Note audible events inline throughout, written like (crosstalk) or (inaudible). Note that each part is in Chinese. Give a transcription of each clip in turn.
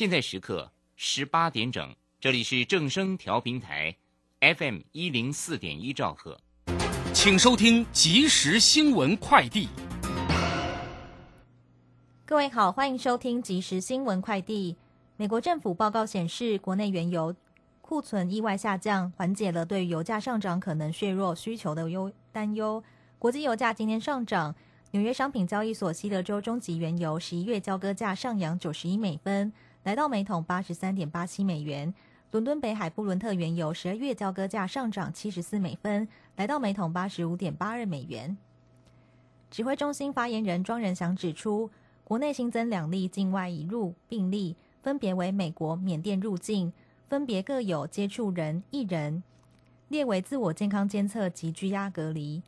现在时刻十八点整，这里是正声调频台，FM 一零四点一兆赫，请收听即时新闻快递。各位好，欢迎收听即时新闻快递。美国政府报告显示，国内原油库存意外下降，缓解了对油价上涨可能削弱需求的忧担忧。国际油价今天上涨，纽约商品交易所西德州中级原油十一月交割价上扬九十一美分。来到每桶八十三点八七美元。伦敦北海布伦特原油十二月交割价上涨七十四美分，来到每桶八十五点八二美元。指挥中心发言人庄仁祥指出，国内新增两例境外移入病例，分别为美国、缅甸入境，分别各有接触人一人，列为自我健康监测及居家隔离。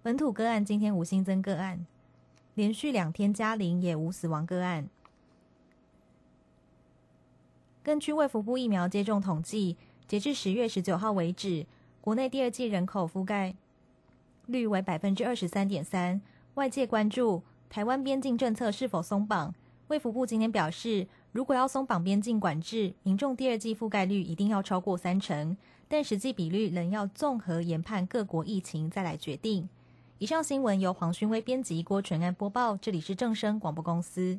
本土个案今天无新增个案，连续两天加零，也无死亡个案。根据卫福部疫苗接种统计，截至十月十九号为止，国内第二季人口覆盖率为百分之二十三点三。外界关注台湾边境政策是否松绑，卫福部今天表示，如果要松绑边境管制，民众第二季覆盖率一定要超过三成，但实际比率仍要综合研判各国疫情再来决定。以上新闻由黄勋威编辑，郭纯安播报，这里是正声广播公司。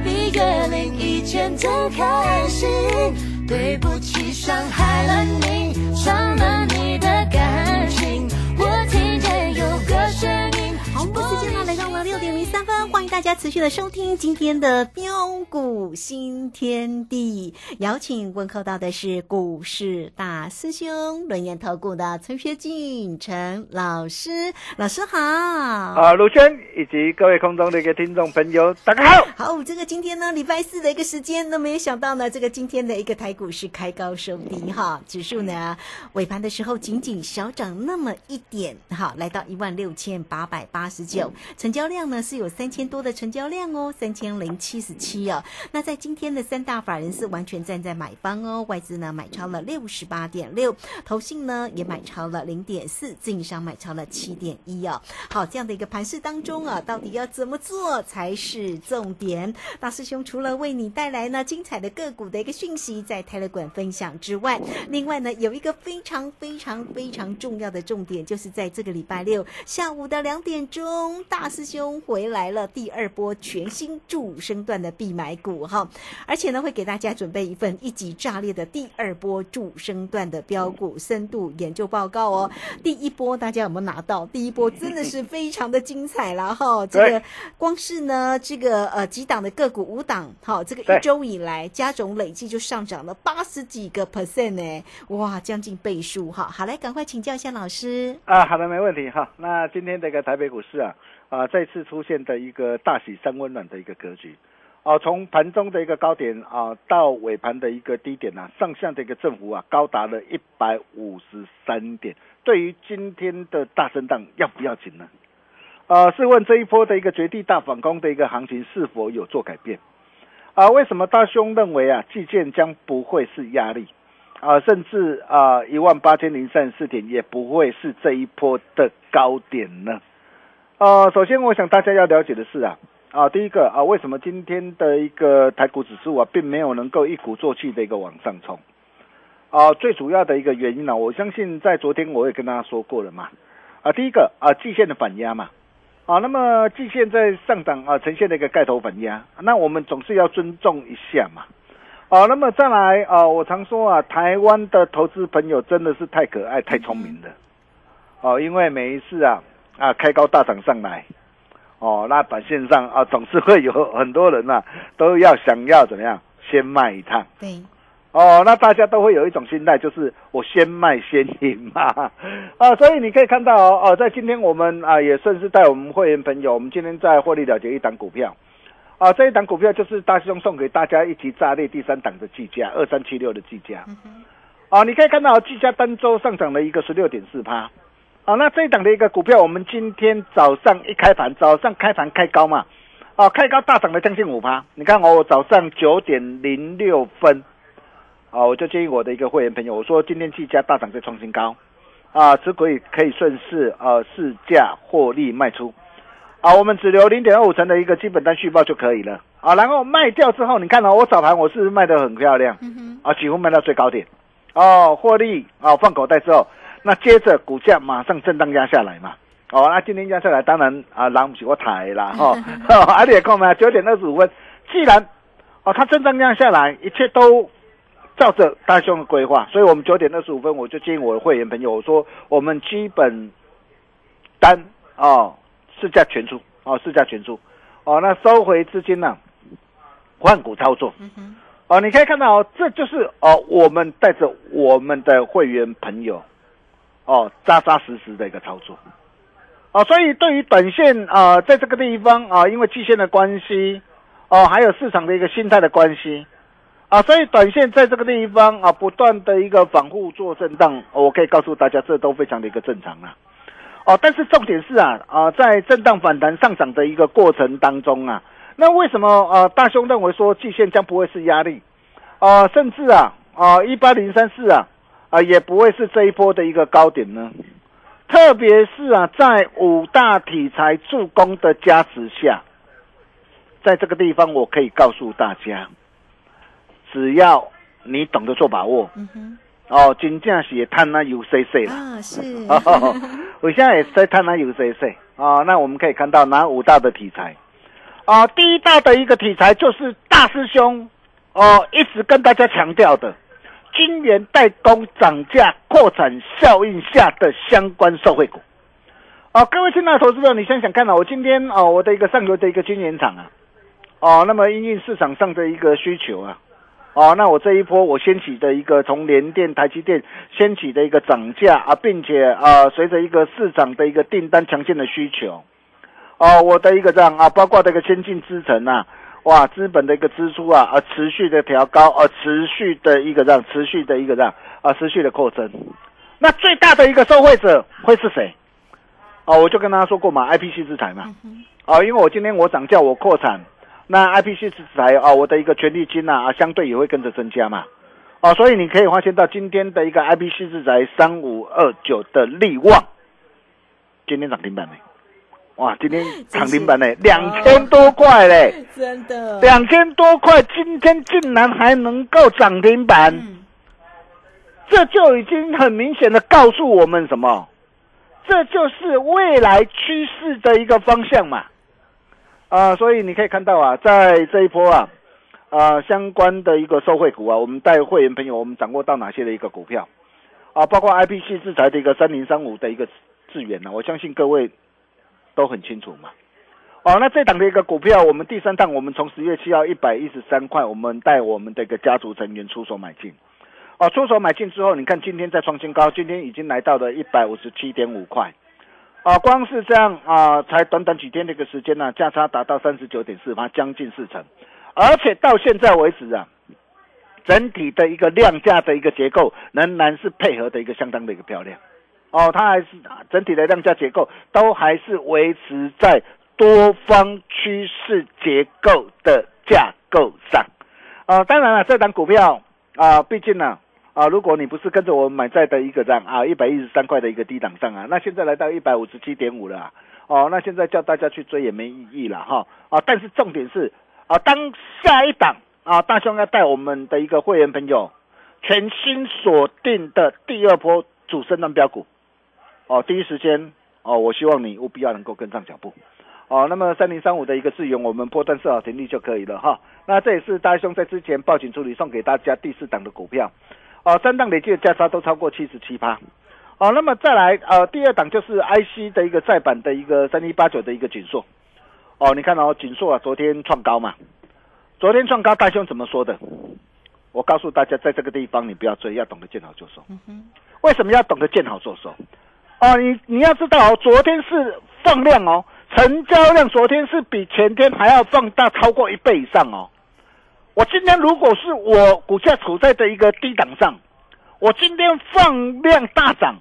比月龄以前真开心。对不起，伤害了你，伤了你的感情。我听见有个声音。好，我们时间呢来到了六点零三分，欢迎大家持续的收听今天的标股新天地。邀请问候到的是股市大师兄轮研投顾的陈学进陈老师，老师好。啊，卢轩以及各位空中的一个听众朋友，大家好。好，这个今天呢，礼拜四的一个时间，那没有想到呢，这个今天的一个台股是开高收低哈，指数呢尾盘的时候仅仅小涨那么一点哈，来到一万六千八百八十九，成交量呢是有三千多的成交量哦，三千零七十七哦。那在今天的三大法人是完全站在买方哦，外资呢买超了六十八点六，投信呢也买超了零点四，自营商买超了七点一哦。好，这样的一个盘势当中啊，到底要怎么做才是重点？大师兄除了为你带来呢精彩的个股的一个讯息，在泰勒馆分享之外，另外呢有一个非常非常非常重要的重点，就是在这个礼拜六下午的两点钟，大师兄回来了第二。波全新助升段的必买股哈，而且呢会给大家准备一份一级炸裂的第二波助升段的标股深度研究报告哦。第一波大家有没有拿到？第一波真的是非常的精彩了哈，这个光是呢这个呃几档的个股五档，好这个一周以来加总累计就上涨了八十几个 percent 呢，哇，将近倍数哈。好，来赶快请教一下老师啊，好的，没问题哈。那今天这个台北股市啊。啊，再次出现的一个大喜三温暖的一个格局，啊，从盘中的一个高点啊，到尾盘的一个低点啊，上下的一个振幅啊，高达了一百五十三点。对于今天的大震荡，要不要紧呢？啊，试问这一波的一个绝地大反攻的一个行情是否有做改变？啊，为什么大兄认为啊，季建将不会是压力啊，甚至啊，一万八千零三十四点也不会是这一波的高点呢？呃，首先我想大家要了解的是啊，啊，第一个啊，为什么今天的一个台股指数啊，并没有能够一鼓作气的一个往上冲？啊，最主要的一个原因呢，我相信在昨天我也跟大家说过了嘛，啊，第一个啊，季线的反压嘛，啊，那么季线在上涨啊，呈现了一个盖头反压，那我们总是要尊重一下嘛，啊，那么再来啊，我常说啊，台湾的投资朋友真的是太可爱、太聪明了，哦，因为每一次啊。啊，开高大涨上来，哦，那短线上啊，总是会有很多人呐，都要想要怎么样，先卖一趟。对，哦，那大家都会有一种心态，就是我先卖先赢嘛。(laughs) 啊，所以你可以看到哦，哦，在今天我们啊，也算是带我们会员朋友，我们今天在获利了结一档股票，啊，这一档股票就是大兄送给大家一起炸裂第三档的计价二三七六的计价。啊，你可以看到计价单周上涨了一个十六点四趴。好，那这一档的一个股票，我们今天早上一开盘，早上开盘开高嘛，哦，开高大涨了将近五趴。你看我早上九点零六分，啊，我就建议我的一个会员朋友，我说今天计价大涨再创新高，啊，只可以可以顺势呃市价获利卖出，啊，我们只留零点二五成的一个基本单续报就可以了，啊，然后卖掉之后，你看到我早盘我是卖的很漂亮，啊，几乎卖到最高点，哦，获利啊放口袋之后。那接着股价马上震荡压下来嘛，哦，那今天压下来，当然啊，狼不起我抬啦，哈 (laughs) (laughs) 而且看嘛，九点二十五分，既然哦，它震荡压下来，一切都照着大兄的规划，所以我们九点二十五分，我就建议我的会员朋友，我说我们基本单哦，市价全出哦，市价全出。哦，那收回资金呢，换股操作，哦，你可以看到，哦这就是哦，我们带着我们的会员朋友。哦，扎扎实实的一个操作，哦，所以对于短线啊，在这个地方啊，因为季线的关系，哦，还有市场的一个心态的关系，啊，所以短线在这个地方啊，不断的一个反复做震荡，我可以告诉大家，这都非常的一个正常啊，哦，但是重点是啊，啊，在震荡反弹上涨的一个过程当中啊，那为什么啊，大兄认为说季线将不会是压力，啊，甚至啊，啊，一八零三四啊。啊，也不会是这一波的一个高点呢。特别是啊，在五大题材助攻的加持下，在这个地方，我可以告诉大家，只要你懂得做把握，嗯哼，哦，金价是探那 UCC 了啊，是，我现在也在探那 UCC 啊。那我们可以看到哪五大的题材啊？第一大的一个题材就是大师兄哦，一直跟大家强调的。晶圆代工涨价扩产效应下的相关受惠股，哦，各位亲爱的投资者，你想想看啊，我今天哦，我的一个上游的一个晶圆厂啊，哦，那么因应市场上的一个需求啊，哦，那我这一波我掀起的一个从联电、台积电掀起的一个涨价啊，并且啊，随着一个市场的一个订单强劲的需求，哦，我的一个这样啊，包括这个先进制程啊。哇，资本的一个支出啊，而持续的调高，而持续的一个让，持续的一个让，啊，持续的扩增。那最大的一个受惠者会是谁？哦，我就跟大家说过嘛，I P C 制裁嘛。哦，因为我今天我涨价，我扩产，那 I P C 制裁啊，我的一个权利金呐啊，相对也会跟着增加嘛。哦，所以你可以发现到今天的一个 I P C 制裁三五二九的利旺，今天涨停板没？哇，今天涨停板嘞，两千多块嘞，真的，两千多块，今天竟然还能够涨停板，这就已经很明显的告诉我们什么？这就是未来趋势的一个方向嘛。啊，所以你可以看到啊，在这一波啊，啊相关的一个受惠股啊，我们带会员朋友，我们掌握到哪些的一个股票。啊，包括 I P C 制裁的一个三零三五的一个资源呢，我相信各位都很清楚嘛。哦，那这档的一个股票，我们第三档，我们从十月七号一百一十三块，我们带我们的一个家族成员出手买进。哦，出手买进之后，你看今天再创新高，今天已经来到了一百五十七点五块。啊，光是这样啊，才短短几天的一个时间呢，价差达到三十九点四八，将近四成。而且到现在为止啊，整体的一个量价的一个结构仍然是配合的一个相当的一个漂亮。哦，它还是整体的量价结构都还是维持在多方趋势结构的架构上。啊，当然了，这档股票啊，毕竟呢。啊，如果你不是跟着我们买在的一个样啊，一百一十三块的一个低档上啊，那现在来到一百五十七点五了，哦，那现在叫大家去追也没意义了哈，啊，但是重点是啊，当下一档啊，大兄要带我们的一个会员朋友全新锁定的第二波主升浪标股，哦，第一时间哦，我希望你务必要能够跟上脚步，哦，那么三零三五的一个资源，我们波段设好停利就可以了哈，那这也是大兄在之前报警处理送给大家第四档的股票。哦，三档累计的价差都超过七十七趴，哦，那么再来，呃，第二档就是 IC 的一个再版的一个三一八九的一个锦硕，哦，你看哦，锦硕啊，昨天创高嘛，昨天创高，大兄怎么说的？我告诉大家，在这个地方你不要追，要懂得见好就收。为什么要懂得见好就收？哦，你你要知道哦，昨天是放量哦，成交量昨天是比前天还要放大超过一倍以上哦。我今天如果是我股价处在的一个低档上，我今天放量大涨，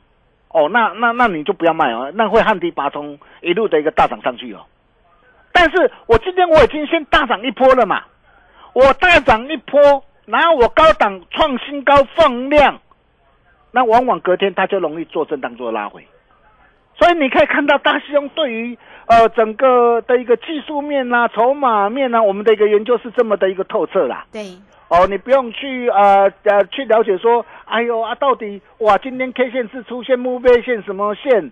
哦，那那那你就不要卖哦，那会旱地拔葱，一路的一个大涨上去哦。但是我今天我已经先大涨一波了嘛，我大涨一波，然后我高档创新高放量，那往往隔天它就容易做震荡做拉回。所以你可以看到大兄对于呃整个的一个技术面呐、筹码面呐，我们的一个研究是这么的一个透彻啦。对，哦，你不用去呃呃去了解说，哎呦啊，到底哇今天 K 线是出现目标线什么线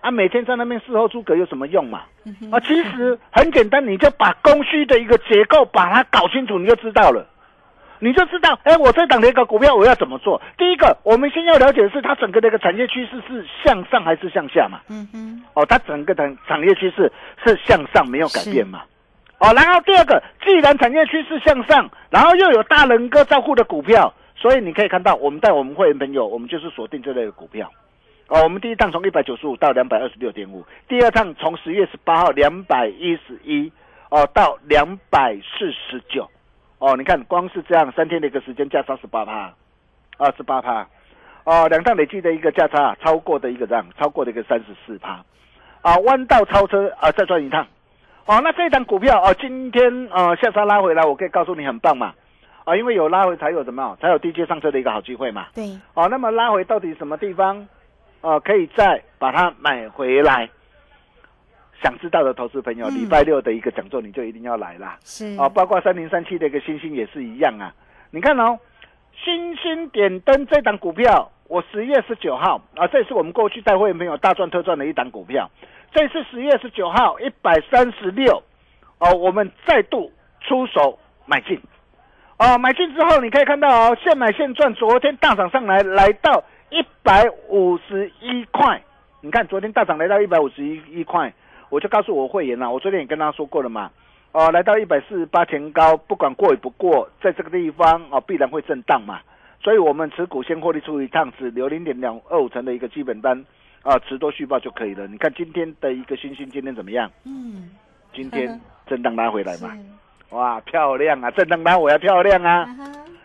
啊？每天在那边事后诸葛有什么用嘛？啊，其实很简单，你就把供需的一个结构把它搞清楚，你就知道了。你就知道，哎，我这档的一个股票我要怎么做？第一个，我们先要了解的是它整个的一个产业趋势是向上还是向下嘛？嗯哼。哦，它整个的产业趋势是向上，没有改变嘛？哦，然后第二个，既然产业趋势向上，然后又有大人哥照顾的股票，所以你可以看到，我们带我们会员朋友，我们就是锁定这类的股票。哦，我们第一趟从一百九十五到两百二十六点五，第二趟从十月十八号两百一十一哦到两百四十九。哦，你看，光是这样三天的一个时间，价差十八趴，二十八趴，哦，两趟累计的一个价差超过的一个这样，超过的一个三十四趴，啊，弯道超车啊，再赚一趟，哦，那这一档股票哦，今天呃下杀拉回来，我可以告诉你很棒嘛，啊，因为有拉回才有什么，才有低阶上车的一个好机会嘛，对，哦，那么拉回到底什么地方，呃，可以再把它买回来。想知道的投资朋友，礼拜六的一个讲座你就一定要来啦。是哦，包括三零三七的一个星星也是一样啊。你看哦，星星点灯这档股票，我十月十九号啊，这是我们过去带会员朋友大赚特赚的一档股票。这次十月十九号一百三十六，哦，我们再度出手买进。哦，买进之后你可以看到哦，现买现赚，昨天大涨上来来到一百五十一块。你看昨天大涨来到一百五十一一块。我就告诉我会员了，我昨天也跟他说过了嘛，哦，来到一百四十八前高，不管过与不过，在这个地方哦，必然会震荡嘛，所以我们持股先获利出一趟，只留零点两二五成的一个基本单，啊，持多续报就可以了。你看今天的一个星星，今天怎么样？嗯，今天震荡拉回来嘛，哇，漂亮啊，震荡拉回来漂亮啊，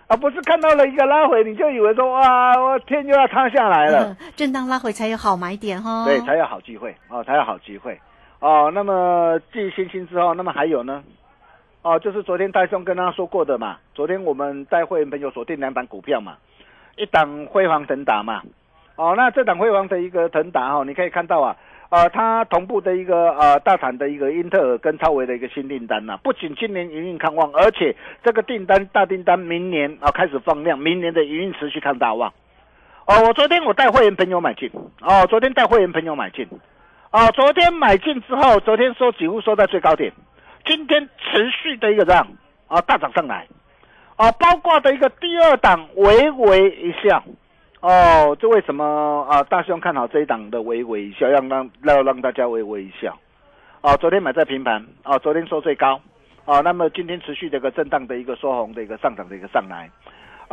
啊，不是看到了一个拉回，你就以为说哇，我天就要塌下来了，震荡拉回才有好买点哈，对，才有好机会哦，才有好机会。哦，那么继星星之后，那么还有呢？哦，就是昨天戴兄跟他说过的嘛。昨天我们带会员朋友锁定两档股票嘛，一档辉煌腾达嘛。哦，那这档辉煌的一个腾达哈，你可以看到啊，呃，它同步的一个呃大产的一个英特尔跟超维的一个新订单呐，不仅今年营运看望，而且这个订单大订单明年啊开始放量，明年的营运持续看大望。哦，我昨天我带会员朋友买进，哦，昨天带会员朋友买进。啊，昨天买进之后，昨天收几乎收在最高点，今天持续的一个这样啊大涨上来，啊，包括的一个第二档微微一笑，哦，这为什么啊？大兄看好这一档的微微一笑，让让要让大家微微一笑，啊，昨天买在平盘，啊，昨天收最高，啊，那么今天持续的一个震荡的一个收红的一个上涨的一个上来。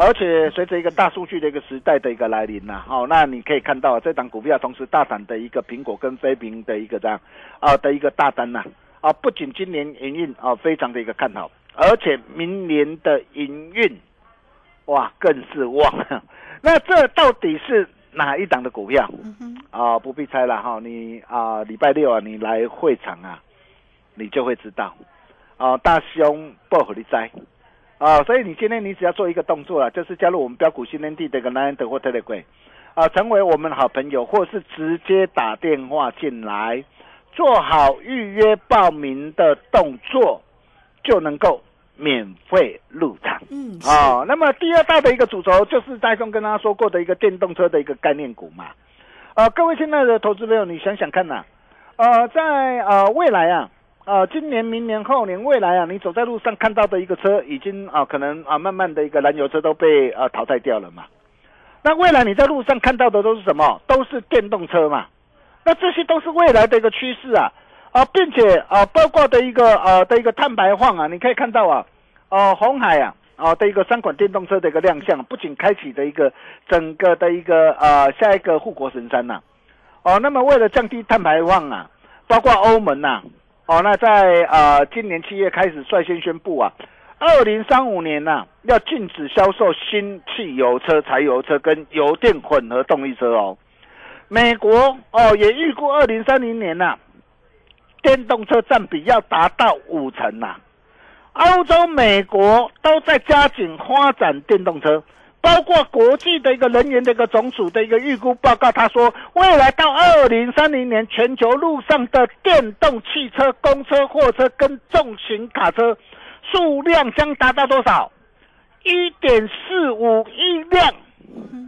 而且随着一个大数据的一个时代的一个来临呐，好，那你可以看到这档股票同时大胆的一个苹果跟飞屏的一个这样啊的一个大单呐，啊，不仅今年营运啊非常的一个看好，而且明年的营运哇更是旺。(laughs) 那这到底是哪一档的股票啊？不必猜了哈，你啊礼拜六啊你来会场啊，你就会知道啊，大兄不和你摘。啊，所以你今天你只要做一个动作啊，就是加入我们标股新天地的一个南德或特雷贵，啊，成为我们好朋友，或是直接打电话进来，做好预约报名的动作，就能够免费入场。嗯，啊，那么第二大的一个主轴就是戴松跟大家说过的一个电动车的一个概念股嘛，啊，各位亲爱的投资朋友，你想想看呐，呃，在呃未来啊。啊，今年、明年、后年、未来啊，你走在路上看到的一个车，已经啊，可能啊，慢慢的一个燃油车都被啊淘汰掉了嘛。那未来你在路上看到的都是什么？都是电动车嘛。那这些都是未来的一个趋势啊啊，并且啊，包括的一个呃的一个碳排放啊，你可以看到啊，哦，红海啊啊的一个三款电动车的一个亮相，不仅开启的一个整个的一个呃下一个护国神山呐。哦，那么为了降低碳排放啊，包括欧盟呐。哦，那在呃今年七月开始率先宣布啊，二零三五年呐要禁止销售新汽油车、柴油车跟油电混合动力车哦。美国哦也预估二零三零年呐，电动车占比要达到五成呐。欧洲、美国都在加紧发展电动车。包括国际的一个人员的一个总署的一个预估报告，他说，未来到二零三零年，全球路上的电动汽车、公车、货车跟重型卡车数量将达到多少？一点四五亿辆。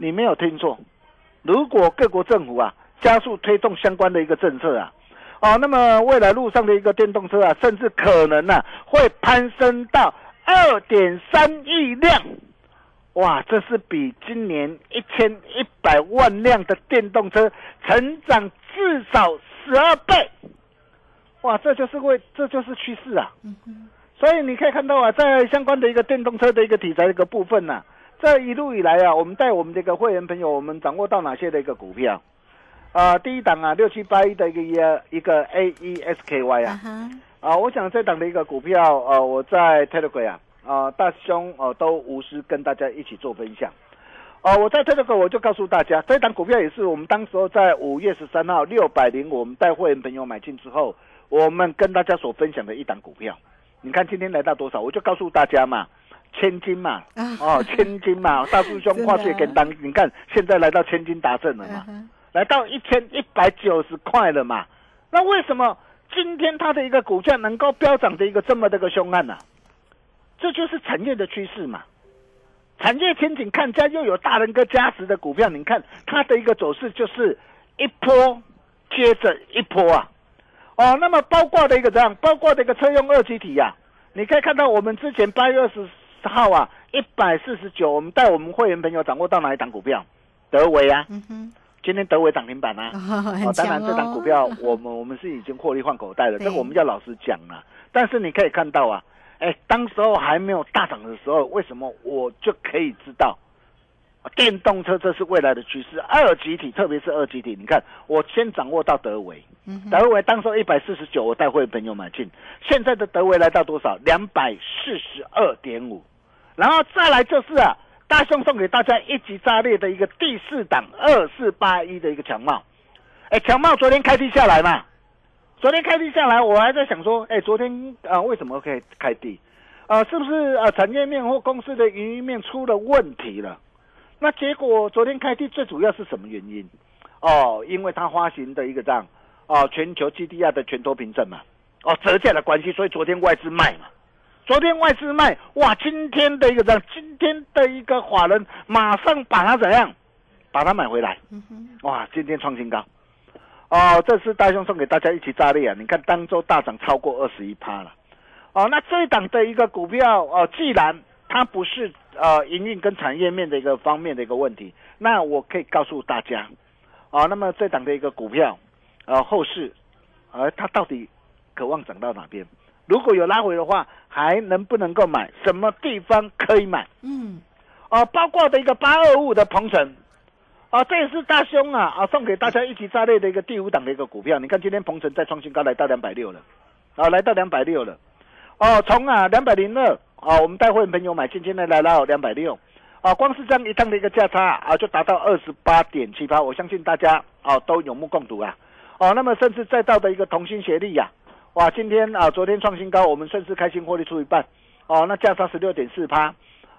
你没有听错，如果各国政府啊加速推动相关的一个政策啊，哦，那么未来路上的一个电动车啊，甚至可能呢会攀升到二点三亿辆。哇，这是比今年一千一百万辆的电动车成长至少十二倍，哇，这就是为这就是趋势啊！所以你可以看到啊，在相关的一个电动车的一个题材的一个部分呢，这一路以来啊，我们带我们这个会员朋友，我们掌握到哪些的一个股票啊？第一档啊，六七八一的一个一个 A E S K Y 啊，啊，我想这档的一个股票呃，我在 Telegram 啊。啊，大兄哦，都无私跟大家一起做分享。哦，我在这个我就告诉大家，这档股票也是我们当时候在五月十三号六百零，我们带会员朋友买进之后，我们跟大家所分享的一档股票。你看今天来到多少，我就告诉大家嘛，千金嘛，哦，千金嘛，(laughs) 大师兄跨界跟当，你看现在来到千金达阵了嘛，来到一千一百九十块了嘛。那为什么今天它的一个股价能够飙涨的一个这么的个凶案呢？这就是产业的趋势嘛，产业前景看家，又有大人哥加持的股票，你看它的一个走势就是一波接着一波啊，哦，那么包括的一个这样，包括的一个车用二级体呀，你可以看到我们之前八月二十号啊，一百四十九，我们带我们会员朋友掌握到哪一档股票？德维啊，今天德维涨停板啊，(laughs) 哦，当然这档股票我们我们是已经获利换口袋了，(laughs) 这个我们要老实讲啊，但是你可以看到啊。哎，当时候还没有大涨的时候，为什么我就可以知道，电动车这是未来的趋势？二级体，特别是二级体，你看我先掌握到德维，德维当时候一百四十九，我带会朋友买进，现在的德维来到多少？两百四十二点五，然后再来就是啊，大兄送给大家一级炸裂的一个第四档二四八一的一个强帽，哎，强帽昨天开低下来嘛。昨天开低下来，我还在想说，哎，昨天啊为什么可以开低？啊，是不是啊产业面或公司的营运面出了问题了？那结果昨天开低最主要是什么原因？哦，因为它发行的一个账，哦，全球 GDR 的全托凭证嘛，哦，折价的关系，所以昨天外资卖嘛。昨天外资卖，哇，今天的一个账，今天的一个法人马上把它怎样，把它买回来，哇，今天创新高。哦，这是大兄送给大家一起炸裂啊！你看当周大涨超过二十一趴了，哦，那这一档的一个股票哦，既然它不是呃营运跟产业面的一个方面的一个问题，那我可以告诉大家，哦，那么这档的一个股票，呃，后市，呃，它到底渴望涨到哪边？如果有拉回的话，还能不能够买？什么地方可以买？嗯，哦，包括的一个八二五的鹏程，啊，这也是大兄啊啊送给大家一起炸裂的一个第五档的一个股票。你看今天鹏程再创新高，来到两百六了，啊，来到两百六了。哦，从啊两百零二啊，我们带会员朋友买进，现在来到两百六，啊，光是这样一趟的一个价差啊，就达到二十八点七八，我相信大家啊都有目共睹啊，哦，那么甚至再到的一个同心协力呀，哇，今天啊昨天创新高，我们顺势开心获利出一半，哦，那价差十六点四趴，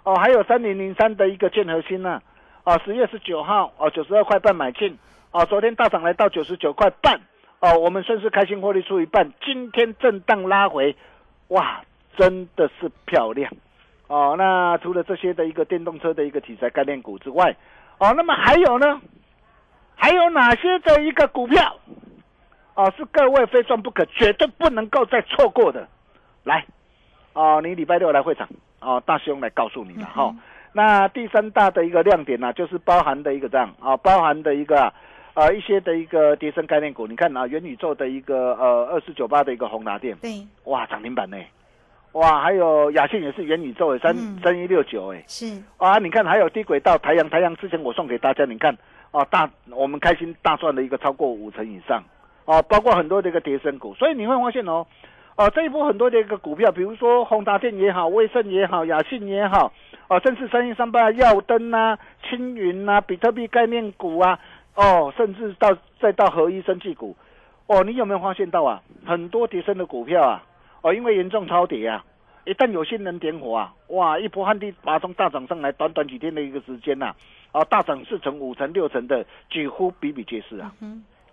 哦，还有三零零三的一个建核心呢，啊，十月十九号哦九十二块半买进，哦，昨天大涨来到九十九块半，哦，我们顺势开心获利出一半，今天震荡拉回。哇，真的是漂亮哦！那除了这些的一个电动车的一个题材概念股之外，哦，那么还有呢？还有哪些的一个股票哦，是各位非赚不可，绝对不能够再错过的？来，哦，你礼拜六来会场哦，大兄来告诉你了哈。那第三大的一个亮点呢，就是包含的一个这样啊，包含的一个呃一些的一个跌升概念股。你看啊，元宇宙的一个呃二四九八的一个宏达电，对，哇，涨停板呢！哇，还有雅信也是元宇宙诶，三三一六九诶，是啊，你看还有低轨道太阳，太阳之前我送给大家，你看哦，大我们开心大赚的一个超过五成以上哦，包括很多的一个跌升股，所以你会发现哦，哦这一波很多的一个股票，比如说宏达电也好，威盛也好，雅信也好，哦，甚至三一三八耀灯啊、青云啊、比特币概念股啊，哦，甚至到再到合一生技股，哦，你有没有发现到啊？很多叠升的股票啊。哦，因为严重超跌啊，一旦有新人点火啊，哇，一波旱地拔葱大涨上来，短短几天的一个时间呐，啊，大涨四成、五成、六成的，几乎比比皆是啊。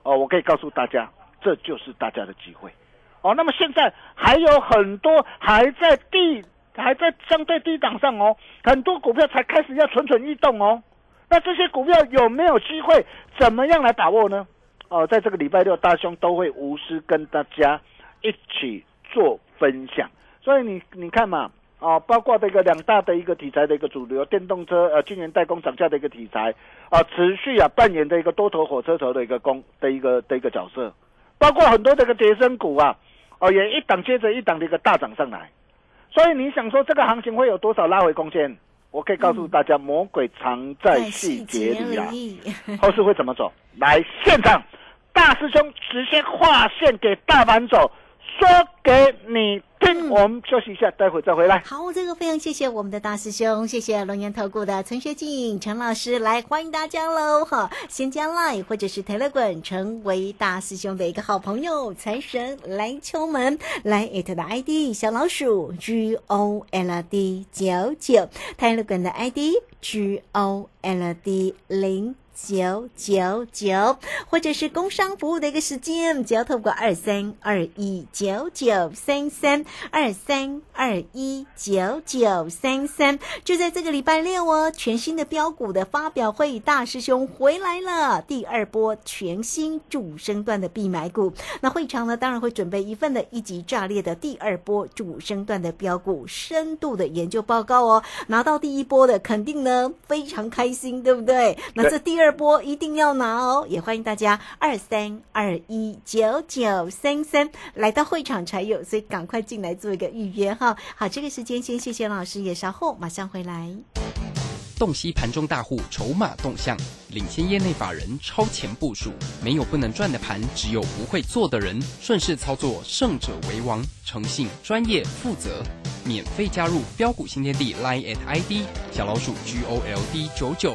哦，我可以告诉大家，这就是大家的机会。哦，那么现在还有很多还在低，还在相对低档上哦，很多股票才开始要蠢蠢欲动哦。那这些股票有没有机会？怎么样来把握呢？哦，在这个礼拜六，大兄都会无私跟大家一起。做分享，所以你你看嘛，啊，包括这个两大的一个题材的一个主流电动车，呃，今年代工涨价的一个题材，啊，持续啊扮演的一个多头火车头的一个工的一个的一个角色，包括很多这个跌升股啊，哦，也一档接着一档的一个大涨上来，所以你想说这个行情会有多少拉回空间？我可以告诉大家，魔鬼藏在细节里啊，(laughs) 后市会怎么走？来现场，大师兄直接划线给大盘走。说给你听，我们休息一下，待会再回来。好，这个非常谢谢我们的大师兄，谢谢龙岩投顾的陈学静陈老师来欢迎大家喽！哈，先加 Line 或者是 Telegram 成为大师兄的一个好朋友，财神来敲门，来 it 的 ID 小老鼠 G O L D 九九，Telegram 的 ID G O L D 零。九九九，或者是工商服务的一个时间，只要透过二三二一九九三三二三二一九九三三，就在这个礼拜六哦，全新的标股的发表会，大师兄回来了，第二波全新主升段的必买股。那会场呢，当然会准备一份的一级炸裂的第二波主升段的标股深度的研究报告哦，拿到第一波的肯定呢非常开心，对不对？那这第二。波一定要拿哦！也欢迎大家二三二一九九三三来到会场才有，所以赶快进来做一个预约哈。好，这个时间先谢谢老师，也稍后马上回来。洞悉盘中大户筹码动向，领先业内法人超前部署，没有不能赚的盘，只有不会做的人。顺势操作，胜者为王。诚信、专业、负责，免费加入标股新天地 Line at ID 小老鼠 G O L D 九九。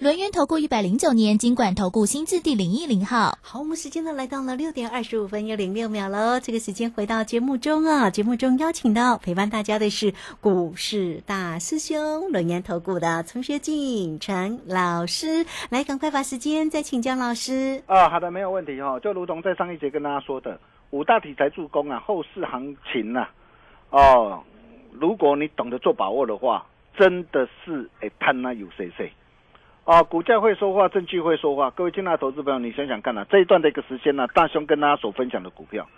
轮源投顾一百零九年经管投顾新字第零一零号。好，我们时间呢来到了六点二十五分又零六秒喽。这个时间回到节目中啊，节目中邀请到陪伴大家的是股市大师兄轮源投顾的陈学进陈老师，来赶快把时间再请江老师。啊，好的，没有问题哈、哦。就如同在上一节跟大家说的，五大题材助攻啊，后市行情啊、哦，如果你懂得做把握的话，真的是哎，贪那有谁谁。啊，股价会说话，证据会说话。各位亲爱的投资朋友，你想想看啊，这一段的一个时间呢、大兄跟大家所分享的股票，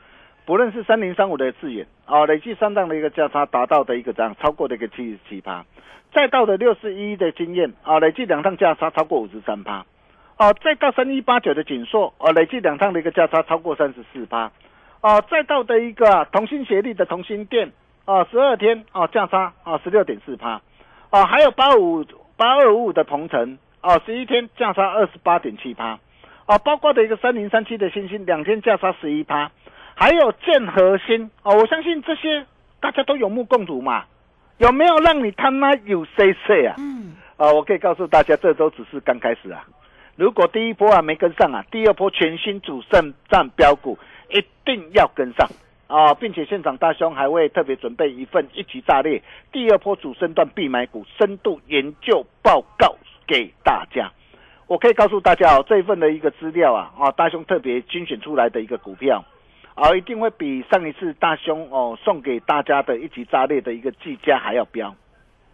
不论是三零三五的智远啊，累计上档的一个价差达到的一个这样超过的一个七十七趴，再到的六四一的经验啊，累计两趟价差超过五十三趴，哦，再到三一八九的锦硕啊，累计两趟的一个价差超过三十四趴，哦，再到的一个、同心协力的同心店啊，十二天啊价差啊十六点四趴，啊，还有八五八二五五的鹏城。哦，十一天价差二十八点七趴，哦，包括的一个三零三七的星星，两天价差十一趴，还有建核心哦，我相信这些大家都有目共睹嘛，有没有让你他妈有 C C 啊？嗯，啊，我可以告诉大家，这都只是刚开始啊。如果第一波啊没跟上啊，第二波全新主胜战标股一定要跟上啊，并且现场大兄还会特别准备一份一级炸裂第二波主升段必买股深度研究报告。给大家，我可以告诉大家哦，这一份的一个资料啊，啊，大兄特别精选出来的一个股票，啊，一定会比上一次大兄哦送给大家的一级炸裂的一个技嘉还要标，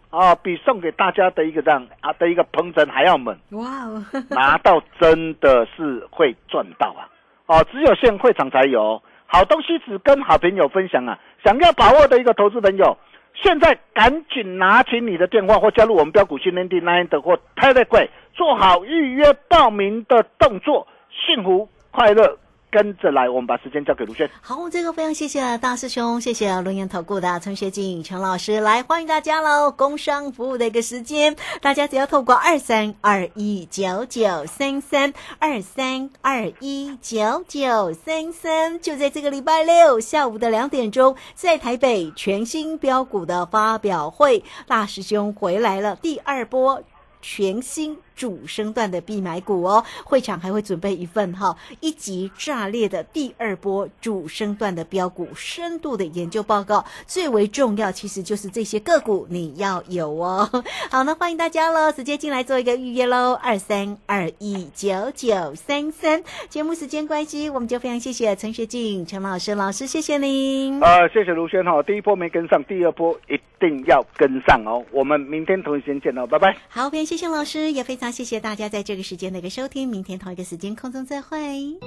啊，比送给大家的一个这样啊的一个鹏程还要猛，哇哦，(laughs) 拿到真的是会赚到啊，哦，只有现会场才有，好东西只跟好朋友分享啊，想要把握的一个投资朋友。现在赶紧拿起你的电话或加入我们标股训练地 Nine 的或 Telegram，做好预约报名的动作，幸福快乐。跟着来。我们把时间交给卢轩。好，这个非常谢谢大师兄，谢谢龙岩投顾的陈学静陈老师来欢迎大家喽！工商服务的一个时间，大家只要透过二三二一九九三三二三二一九九三三，就在这个礼拜六下午的两点钟，在台北全新标股的发表会，大师兄回来了，第二波全新。主升段的必买股哦，会场还会准备一份哈一级炸裂的第二波主升段的标股深度的研究报告，最为重要其实就是这些个股你要有哦。(laughs) 好，那欢迎大家喽，直接进来做一个预约喽，二三二一九九三三。节目时间关系，我们就非常谢谢陈学静陈老师老师，谢谢您。呃，谢谢卢轩哈，第一波没跟上，第二波一定要跟上哦。我们明天同一时间见哦，拜拜。好，非常谢谢老师，也非常。谢谢大家在这个时间的一个收听，明天同一个时间空中再会。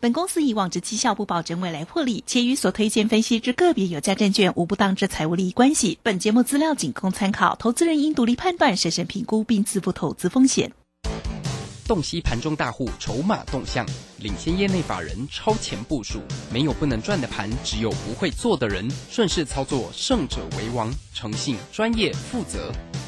本公司以往之绩效不保证未来获利，且与所推荐分析之个别有价证券无不当之财务利益关系。本节目资料仅供参考，投资人应独立判断、审慎评估并自负投资风险。洞悉盘中大户筹码动向，领先业内法人超前部署，没有不能赚的盘，只有不会做的人。顺势操作，胜者为王。诚信、专业、负责，